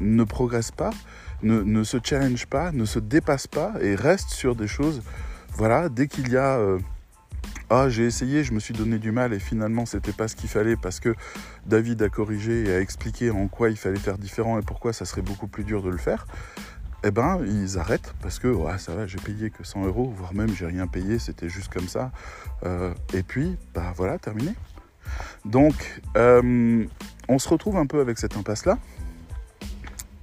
ne progressent pas, ne, ne, se challenge pas, ne se dépassent pas et restent sur des choses. Voilà, dès qu'il y a... Euh, ah, j'ai essayé, je me suis donné du mal et finalement c'était pas ce qu'il fallait parce que David a corrigé et a expliqué en quoi il fallait faire différent et pourquoi ça serait beaucoup plus dur de le faire. Eh ben, ils arrêtent parce que ça va, j'ai payé que 100 euros, voire même j'ai rien payé, c'était juste comme ça. Euh, et puis, bah voilà, terminé. Donc, euh, on se retrouve un peu avec cette impasse-là.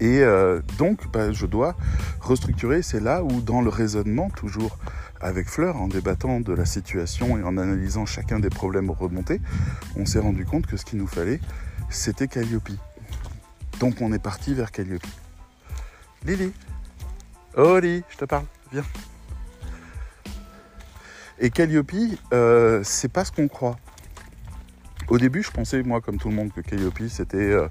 Et euh, donc, bah, je dois restructurer. C'est là où, dans le raisonnement, toujours avec Fleur, en débattant de la situation et en analysant chacun des problèmes remontés, on s'est rendu compte que ce qu'il nous fallait, c'était Calliope. Donc on est parti vers Calliope. Lily Lily, je te parle, viens. Et Calliope, euh, c'est pas ce qu'on croit. Au début, je pensais, moi, comme tout le monde, que Calliope, c'était euh,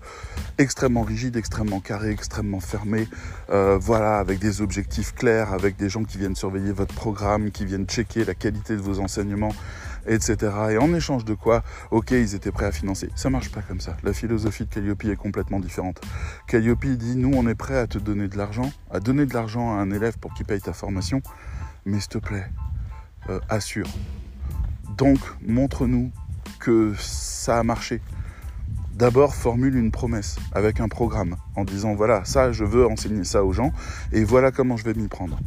extrêmement rigide, extrêmement carré, extrêmement fermé. Euh, voilà, avec des objectifs clairs, avec des gens qui viennent surveiller votre programme, qui viennent checker la qualité de vos enseignements, etc. Et en échange de quoi, ok, ils étaient prêts à financer. Ça marche pas comme ça. La philosophie de Calliope est complètement différente. Calliope dit, nous, on est prêt à te donner de l'argent, à donner de l'argent à un élève pour qu'il paye ta formation, mais s'il te plaît, euh, assure. Donc, montre-nous que ça a marché. D'abord, formule une promesse avec un programme en disant voilà, ça, je veux enseigner ça aux gens et voilà comment je vais m'y prendre.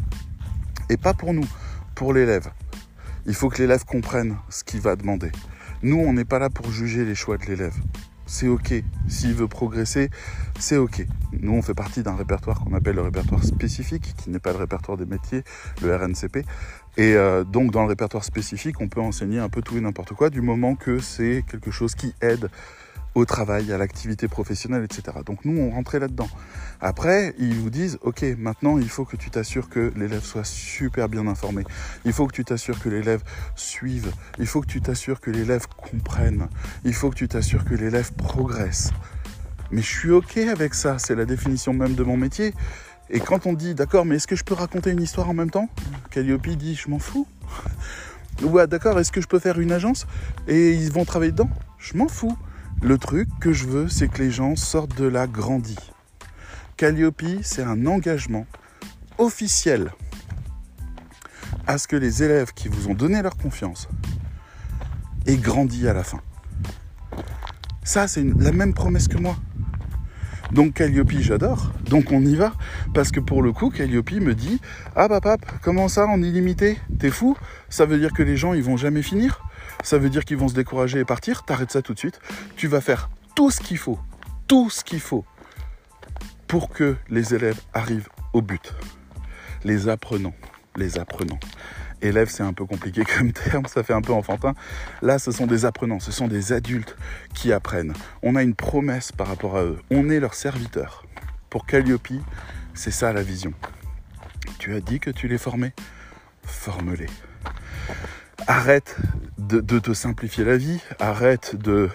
Et pas pour nous, pour l'élève. Il faut que l'élève comprenne ce qu'il va demander. Nous, on n'est pas là pour juger les choix de l'élève. C'est OK. S'il veut progresser, c'est OK. Nous, on fait partie d'un répertoire qu'on appelle le répertoire spécifique, qui n'est pas le répertoire des métiers, le RNCP. Et euh, donc dans le répertoire spécifique, on peut enseigner un peu tout et n'importe quoi du moment que c'est quelque chose qui aide au travail, à l'activité professionnelle, etc. Donc nous, on rentrait là-dedans. Après, ils vous disent, OK, maintenant, il faut que tu t'assures que l'élève soit super bien informé. Il faut que tu t'assures que l'élève suive. Il faut que tu t'assures que l'élève comprenne. Il faut que tu t'assures que l'élève progresse. Mais je suis OK avec ça, c'est la définition même de mon métier. Et quand on dit, d'accord, mais est-ce que je peux raconter une histoire en même temps? Calliope dit, je m'en fous. Ouais, d'accord, est-ce que je peux faire une agence? Et ils vont travailler dedans? Je m'en fous. Le truc que je veux, c'est que les gens sortent de là grandis. Calliope, c'est un engagement officiel à ce que les élèves qui vous ont donné leur confiance aient grandi à la fin. Ça, c'est la même promesse que moi. Donc Calliope, j'adore. Donc on y va. Parce que pour le coup, Calliope me dit Ah bah pap, comment ça en illimité? T'es fou? Ça veut dire que les gens ils vont jamais finir? Ça veut dire qu'ils vont se décourager et partir T'arrêtes ça tout de suite. Tu vas faire tout ce qu'il faut. Tout ce qu'il faut pour que les élèves arrivent au but. Les apprenants. Les apprenants. Élève, c'est un peu compliqué comme terme, ça fait un peu enfantin. Là, ce sont des apprenants, ce sont des adultes qui apprennent. On a une promesse par rapport à eux. On est leur serviteur Pour Calliope, c'est ça la vision. Tu as dit que tu les formais? Forme-les. Arrête de, te simplifier la vie, arrête de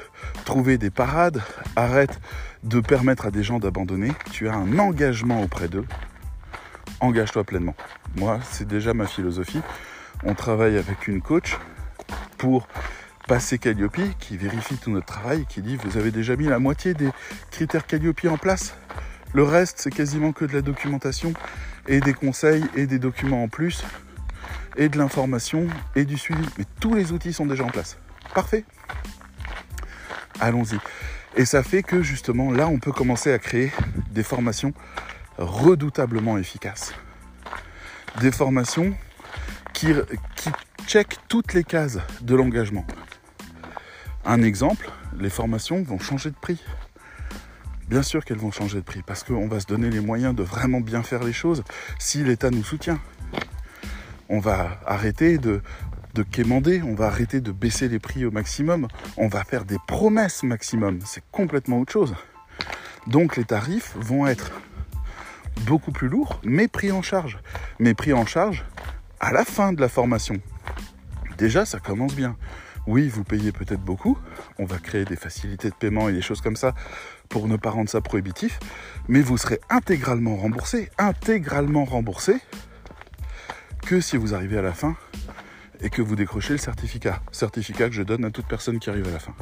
trouver des parades, arrête de permettre à des gens d'abandonner. Tu as un engagement auprès d'eux. Engage-toi pleinement. Moi, c'est déjà ma philosophie. On travaille avec une coach pour passer Calliope qui vérifie tout notre travail, qui dit vous avez déjà mis la moitié des critères Calliope en place. Le reste, c'est quasiment que de la documentation et des conseils et des documents en plus et de l'information et du suivi. Mais tous les outils sont déjà en place. Parfait. Allons-y. Et ça fait que justement là, on peut commencer à créer des formations redoutablement efficaces. Des formations qui, checkent toutes les cases de l'engagement. Un exemple, les formations vont changer de prix. Bien sûr qu'elles vont changer de prix parce qu'on va se donner les moyens de vraiment bien faire les choses si l'État nous soutient on va arrêter de, de quémander, on va arrêter de baisser les prix au maximum, on va faire des promesses maximum, c'est complètement autre chose. Donc les tarifs vont être beaucoup plus lourds, mais pris en charge. Mais pris en charge à la fin de la formation. Déjà, ça commence bien. Oui, vous payez peut-être beaucoup, on va créer des facilités de paiement et des choses comme ça pour ne pas rendre ça prohibitif, mais vous serez intégralement remboursé, intégralement remboursé que si vous arrivez à la fin et que vous décrochez le certificat. Certificat que je donne à toute personne qui arrive à la fin.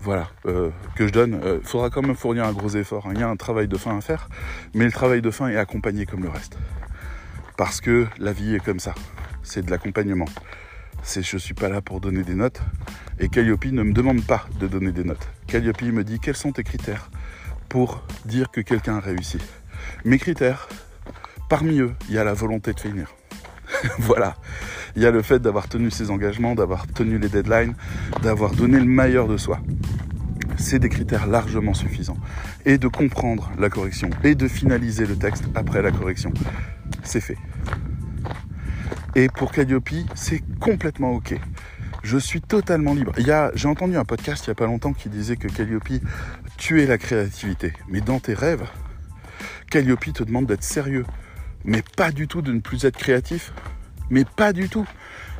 Voilà, euh, que je donne. Il euh, faudra quand même fournir un gros effort. Hein. Il y a un travail de fin à faire, mais le travail de fin est accompagné comme le reste. Parce que la vie est comme ça. C'est de l'accompagnement. C'est je suis pas là pour donner des notes. Et Calliope ne me demande pas de donner des notes. Calliope me dit quels sont tes critères pour dire que quelqu'un a réussi? Mes critères, parmi eux, il y a la volonté de finir. voilà. Il y a le fait d'avoir tenu ses engagements, d'avoir tenu les deadlines, d'avoir donné le meilleur de soi. C'est des critères largement suffisants. Et de comprendre la correction et de finaliser le texte après la correction. C'est fait. Et pour Calliope, c'est complètement OK. Je suis totalement libre. j'ai entendu un podcast il n'y a pas longtemps qui disait que Calliope tuait la créativité. Mais dans tes rêves, Calliope te demande d'être sérieux, mais pas du tout de ne plus être créatif, mais pas du tout.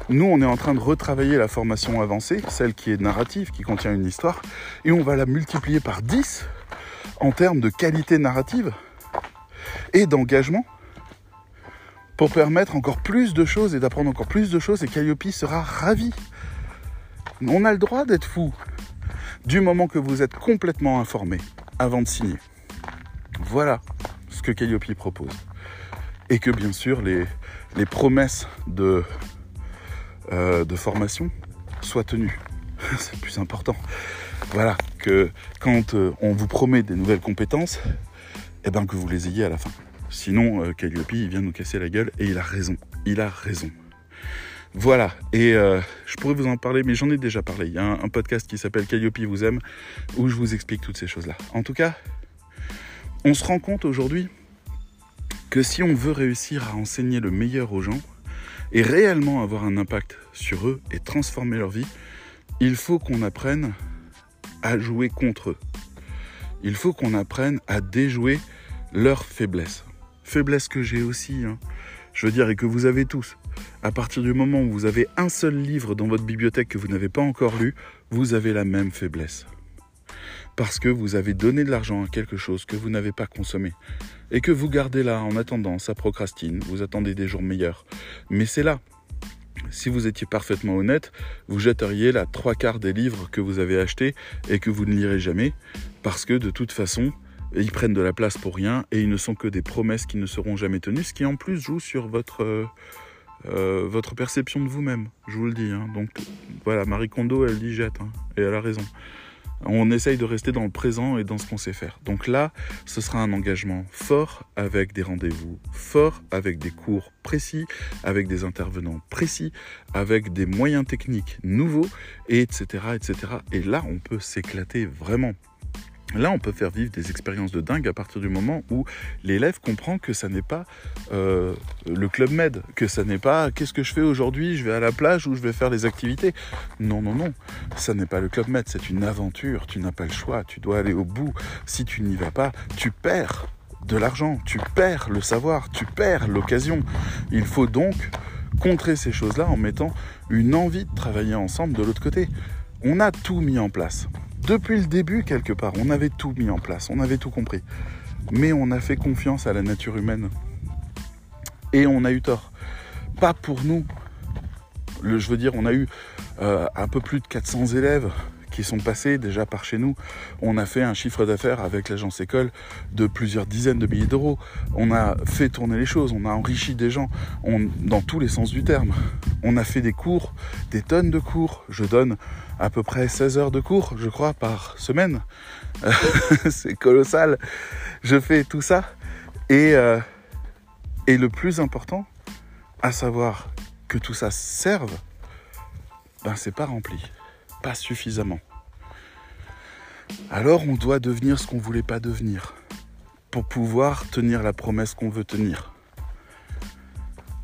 Nous, on est en train de retravailler la formation avancée, celle qui est narrative, qui contient une histoire, et on va la multiplier par 10 en termes de qualité narrative et d'engagement pour permettre encore plus de choses et d'apprendre encore plus de choses, et Calliope sera ravi. On a le droit d'être fou du moment que vous êtes complètement informé avant de signer. Voilà ce que Calliope propose et que bien sûr les, les promesses de, euh, de formation soient tenues. C'est le plus important. Voilà, que quand euh, on vous promet des nouvelles compétences, eh ben que vous les ayez à la fin. Sinon, euh, Calliope, il vient nous casser la gueule et il a raison. Il a raison. Voilà, et je pourrais vous en parler, mais j'en ai déjà parlé. Il y a un podcast qui s'appelle Calliope vous aime, où je vous explique toutes ces choses-là. En tout cas, on se rend compte aujourd'hui que si on veut réussir à enseigner le meilleur aux gens et réellement avoir un impact sur eux et transformer leur vie, il faut qu'on apprenne à jouer contre eux. Il faut qu'on apprenne à déjouer leurs faiblesses. Faiblesses que j'ai aussi, hein. je veux dire, et que vous avez tous. À partir du moment où vous avez un seul livre dans votre bibliothèque que vous n'avez pas encore lu, vous avez la même faiblesse parce que vous avez donné de l'argent à quelque chose que vous n'avez pas consommé et que vous gardez là en attendant, ça procrastine, vous attendez des jours meilleurs. Mais c'est là. Si vous étiez parfaitement honnête, vous jetteriez la trois quarts des livres que vous avez achetés et que vous ne lirez jamais, parce que de toute façon, ils prennent de la place pour rien et ils ne sont que des promesses qui ne seront jamais tenues, ce qui en plus joue sur votre, euh, euh, perception de vous-même, je vous le dis. Hein. Donc voilà, Marie Kondo, elle dit jette, hein, et elle a raison. On essaye de rester dans le présent et dans ce qu'on sait faire. Donc là, ce sera un engagement fort avec des rendez-vous forts, avec des cours précis, avec des intervenants précis, avec des moyens techniques nouveaux, et etc. etc. Et là, on peut s'éclater vraiment. Là, on peut faire vivre des expériences de dingue à partir du moment où l'élève comprend que ça n'est pas euh, le club med, que ça n'est pas qu'est-ce que je fais aujourd'hui, je vais à la plage ou je vais faire des activités? Non, non, non, ça n'est pas le club med, c'est une aventure, tu n'as pas le choix, tu dois aller au bout. Si tu n'y vas pas, tu perds. de l'argent, tu perds le savoir, tu perds l'occasion. Il faut donc contrer ces choses-là en mettant une envie de travailler ensemble de l'autre côté. On a tout mis en place. Depuis le début, quelque part, on avait tout mis en place, on avait tout compris. Mais on a fait confiance à la nature humaine. Et on a eu tort. Pas pour nous. Je veux dire, on a eu euh, un peu plus de 400 élèves qui sont passés déjà par chez nous. On a fait un chiffre d'affaires avec l'agence école de plusieurs dizaines de milliers d'euros. On a fait tourner les choses, on a enrichi des gens dans tous les sens du terme. On a fait des cours, des tonnes de cours. Je donne à peu près 16 heures de cours, je crois, par semaine. C'est colossal. Je fais tout ça. Et, euh, et le plus important, à savoir que tout ça serve, ben c'est pas rempli, pas suffisamment alors on doit devenir ce qu'on ne voulait pas devenir pour pouvoir tenir la promesse qu'on veut tenir.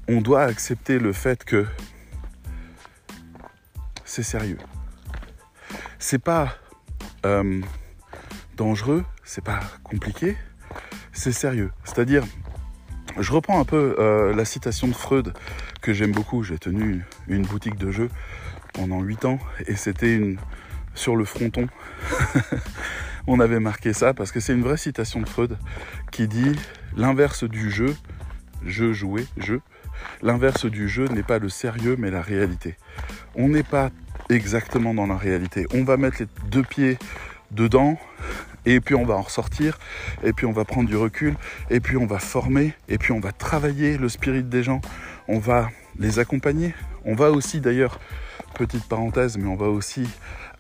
On doit accepter le fait que c'est sérieux. C'est pas euh, dangereux, c'est pas compliqué, c'est sérieux. C'est-à-dire, je reprends un peu euh, la citation de Freud que j'aime beaucoup. J'ai tenu une boutique de jeux pendant 8 ans et c'était une, sur le fronton. on avait marqué ça parce que c'est une vraie citation de Freud qui dit l'inverse du jeu, jeu joué, jeu, l'inverse du jeu n'est pas le sérieux mais la réalité. On n'est pas exactement dans la réalité. On va mettre les deux pieds dedans et puis on va en ressortir et puis on va prendre du recul et puis on va former et puis on va travailler le spirit des gens, on va les accompagner. On va aussi d'ailleurs, petite parenthèse, mais on va aussi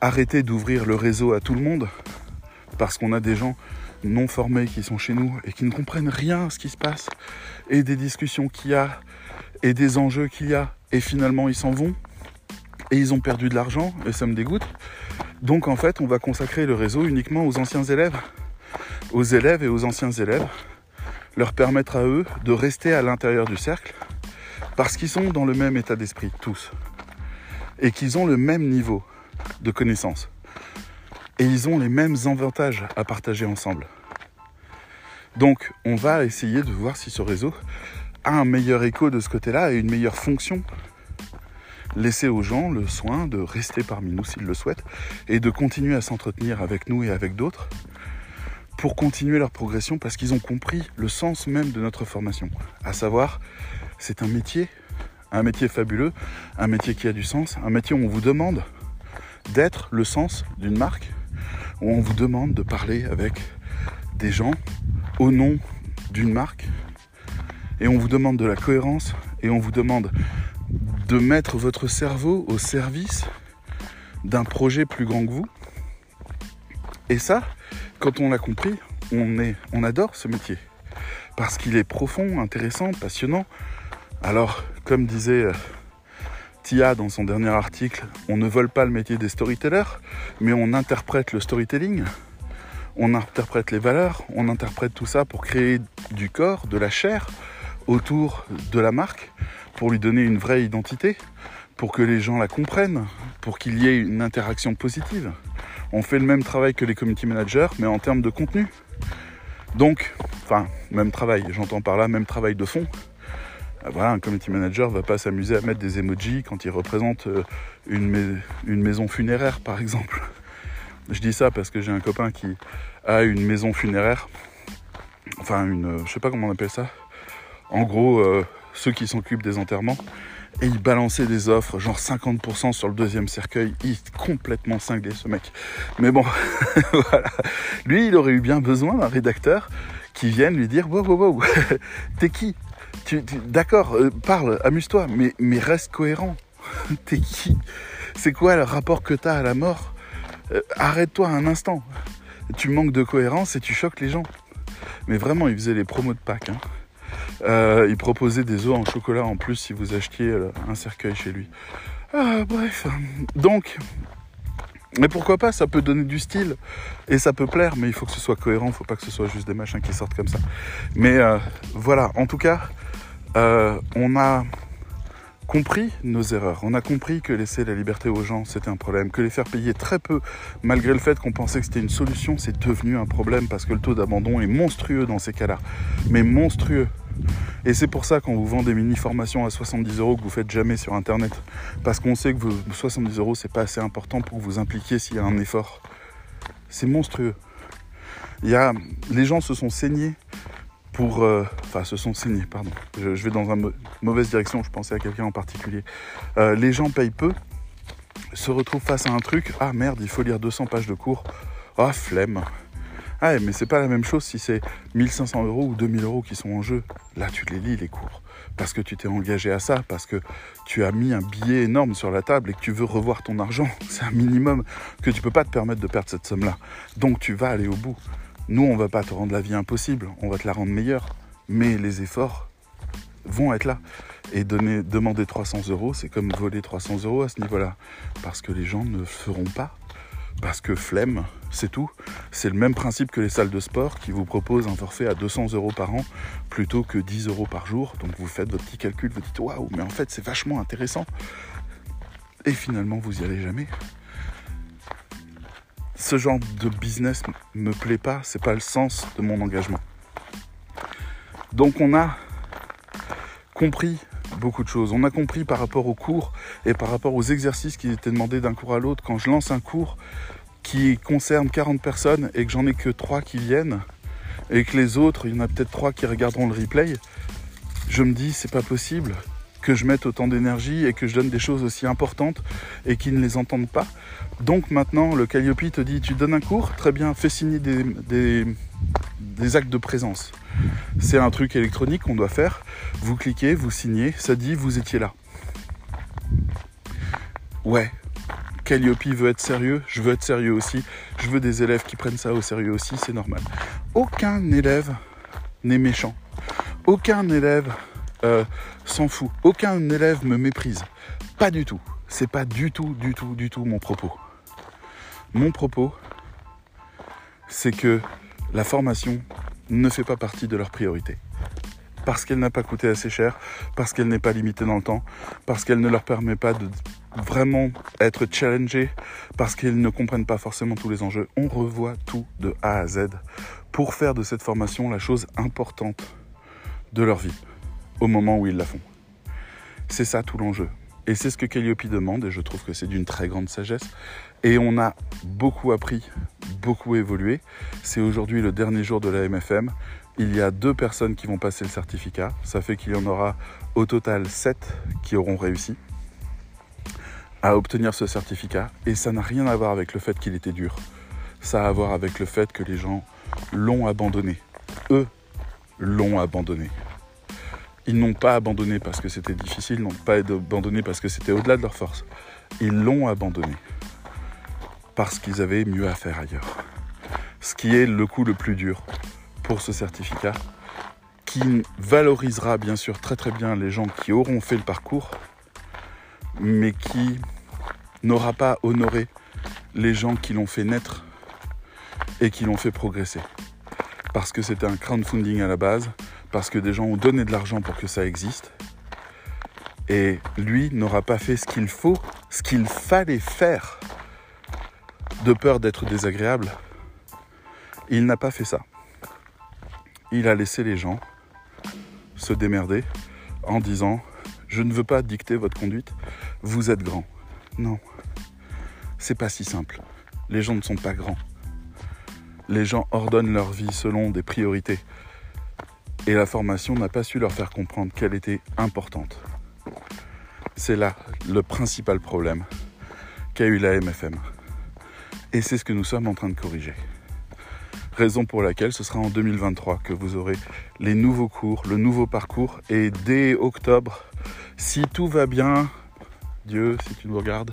arrêter d'ouvrir le réseau à tout le monde parce qu'on a des gens non formés qui sont chez nous et qui ne comprennent rien à ce qui se passe et des discussions qu'il y a et des enjeux qu'il y a et finalement ils s'en vont et ils ont perdu de l'argent et ça me dégoûte. Donc en fait on va consacrer le réseau uniquement aux anciens élèves, aux élèves et aux anciens élèves, leur permettre à eux de rester à l'intérieur du cercle parce qu'ils sont dans le même état d'esprit tous et qu'ils ont le même niveau de connaissances. Et ils ont les mêmes avantages à partager ensemble. Donc on va essayer de voir si ce réseau a un meilleur écho de ce côté-là et une meilleure fonction. Laisser aux gens le soin de rester parmi nous s'ils le souhaitent et de continuer à s'entretenir avec nous et avec d'autres pour continuer leur progression parce qu'ils ont compris le sens même de notre formation. À savoir, c'est un métier, un métier fabuleux, un métier qui a du sens, un métier où on vous demande d'être le sens d'une marque, où on vous demande de parler avec des gens au nom d'une marque, et on vous demande de la cohérence, et on vous demande de mettre votre cerveau au service d'un projet plus grand que vous. Et ça, quand on l'a compris, on, adore ce métier. Parce qu'il est profond, intéressant, passionnant. Alors, comme disait euh, Tia dans son dernier article, on ne vole pas le métier des storytellers, mais on interprète le storytelling, on interprète les valeurs, on interprète tout ça pour créer du corps, de la chair autour de la marque, pour lui donner une vraie identité, pour que les gens la comprennent, pour qu'il y ait une interaction positive. On fait le même travail que les community managers, mais en termes de contenu. Donc, enfin, même travail, j'entends par là, même travail de fond. Ah, voilà, un community manager va pas s'amuser à mettre des emojis quand il représente euh, une, maison funéraire, par exemple. Je dis ça parce que j'ai un copain qui a une maison funéraire. Enfin, une, je sais pas comment on appelle ça. En gros, euh, ceux qui s'occupent des enterrements. Et il balançait des offres, genre 50% sur le deuxième cercueil. Il est complètement cinglé, ce mec. Mais bon, voilà. Lui, il aurait eu bien besoin d'un rédacteur qui vienne lui dire Wow, wow, wow, t'es qui? D'accord, euh, parle, amuse-toi, mais, mais reste cohérent. T'es qui? C'est quoi le rapport que t'as à la mort? Euh, Arrête-toi un instant. Tu manques de cohérence et tu choques les gens. Mais vraiment, il faisait les promos de Pâques. Hein. Euh, il proposait des œufs en chocolat en plus si vous achetiez un cercueil chez lui. Ah, bref. Donc, mais pourquoi pas, ça peut donner du style et ça peut plaire, mais il faut que ce soit cohérent, il faut pas que ce soit juste des machins qui sortent comme ça. Mais voilà, en tout cas, euh, on a compris nos erreurs. On a compris que laisser la liberté aux gens, c'était un problème. Que les faire payer très peu, malgré le fait qu'on pensait que c'était une solution, c'est devenu un problème parce que le taux d'abandon est monstrueux dans ces cas-là. Mais monstrueux. Et c'est pour ça qu'on vous vend des mini-formations à 70 euros que vous faites jamais sur Internet. Parce qu'on sait que vos 70 euros, c'est pas assez important pour vous impliquiez s'il y a un effort. C'est monstrueux. Les gens se sont saignés pour... Euh, enfin, se sont saignés, pardon. Je, vais dans une mauvaise direction, je pensais à quelqu'un en particulier. Euh, les gens payent peu, se retrouvent face à un truc, ah merde, il faut lire 200 pages de cours. Ah, flemme. Ah, mais c'est pas la même chose si c'est 1500 euros ou 2000 euros qui sont en jeu. Là, tu les lis, les cours. Parce que tu t'es engagé à ça, parce que tu as mis un billet énorme sur la table et que tu veux revoir ton argent. C'est un minimum que tu peux pas te permettre de perdre cette somme-là. Donc, tu vas aller au bout. Nous, on va pas te rendre la vie impossible, on va te la rendre meilleure. Mais les efforts vont être là. Et donner, demander 300 euros, c'est comme voler 300 euros à ce niveau-là. Parce que les gens ne le feront pas. Parce que flemme, c'est tout. C'est le même principe que les salles de sport qui vous proposent un forfait à 200 euros par an plutôt que 10 euros par jour. Donc vous faites votre petit calcul, vous dites waouh, mais en fait c'est vachement intéressant. Et finalement vous y allez jamais ce genre de business me plaît pas, c'est pas le sens de mon engagement. Donc on a compris beaucoup de choses. On a compris par rapport aux cours et par rapport aux exercices qui étaient demandés d'un cours à l'autre. Quand je lance un cours qui concerne 40 personnes et que j'en ai que 3 qui viennent et que les autres, il y en a peut-être 3 qui regarderont le replay, je me dis c'est pas possible que je mette autant d'énergie et que je donne des choses aussi importantes et qu'ils ne les entendent pas. Donc maintenant, le Calliope te dit, tu donnes un cours, très bien, fais signer des, actes de présence. C'est un truc électronique qu'on doit faire. Vous cliquez, vous signez, ça dit, vous étiez là. Ouais, Calliope veut être sérieux, je veux être sérieux aussi, je veux des élèves qui prennent ça au sérieux aussi, c'est normal. Aucun élève n'est méchant. Aucun élève euh, s'en fout. Aucun élève me méprise. Pas du tout. C'est pas du tout, du tout, du tout mon propos. Mon propos, c'est que la formation ne fait pas partie de leur priorité. Parce qu'elle n'a pas coûté assez cher, parce qu'elle n'est pas limitée dans le temps, parce qu'elle ne leur permet pas de vraiment être challengés, parce qu'ils ne comprennent pas forcément tous les enjeux. On revoit tout de A à Z pour faire de cette formation la chose importante de leur vie au moment où ils la font. C'est ça tout l'enjeu. Et c'est ce que Calliope demande, et je trouve que c'est d'une très grande sagesse. Et on a beaucoup appris, beaucoup évolué. C'est aujourd'hui le dernier jour de la MFM. Il y a deux personnes qui vont passer le certificat. Ça fait qu'il y en aura au total sept qui auront réussi à obtenir ce certificat. Et ça n'a rien à voir avec le fait qu'il était dur. Ça a à voir avec le fait que les gens l'ont abandonné. Eux l'ont abandonné. Ils n'ont pas abandonné parce que c'était difficile, n'ont pas abandonné parce que c'était au-delà de leur force. Ils l'ont abandonné parce qu'ils avaient mieux à faire ailleurs. Ce qui est le coup le plus dur pour ce certificat, qui valorisera bien sûr très très bien les gens qui auront fait le parcours, mais qui n'aura pas honoré les gens qui l'ont fait naître et qui l'ont fait progresser. Parce que c'était un crowdfunding à la base, parce que des gens ont donné de l'argent pour que ça existe. Et lui n'aura pas fait ce qu'il faut, ce qu'il fallait faire, de peur d'être désagréable. Il n'a pas fait ça. Il a laissé les gens se démerder en disant Je ne veux pas dicter votre conduite, vous êtes grand. Non, c'est pas si simple. Les gens ne sont pas grands. Les gens ordonnent leur vie selon des priorités et la formation n'a pas su leur faire comprendre qu'elle était importante. C'est là le principal problème qu'a eu la MFM. Et c'est ce que nous sommes en train de corriger. Raison pour laquelle ce sera en 2023 que vous aurez les nouveaux cours, le nouveau parcours. Et dès octobre, si tout va bien, Dieu, si tu nous regardes,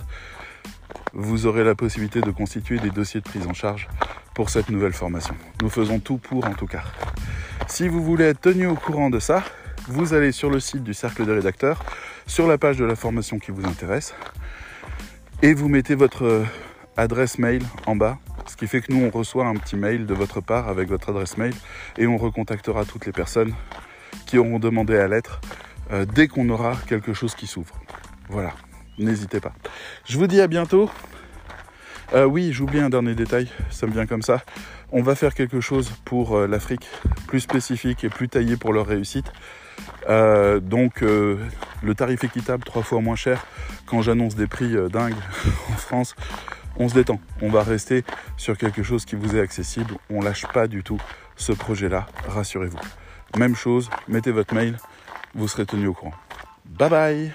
vous aurez la possibilité de constituer des dossiers de prise en charge pour cette nouvelle formation. Nous faisons tout pour en tout cas. Si vous voulez être tenu au courant de ça, vous allez sur le site du Cercle des rédacteurs, sur la page de la formation qui vous intéresse, et vous mettez votre adresse mail en bas, ce qui fait que nous on reçoit un petit mail de votre part avec votre adresse mail, et on recontactera toutes les personnes qui auront demandé à l'être euh, dès qu'on aura quelque chose qui s'ouvre. Voilà, n'hésitez pas. Je vous dis à bientôt. Euh, oui, j'oublie un dernier détail, ça me vient comme ça. On va faire quelque chose pour euh, l'Afrique, plus spécifique et plus taillé pour leur réussite. Euh, donc le tarif équitable, trois fois moins cher. Quand j'annonce des prix dingues en France, on se détend. On va rester sur quelque chose qui vous est accessible. On lâche pas du tout ce projet-là, rassurez-vous. Même chose, mettez votre mail, vous serez tenu au courant. Bye bye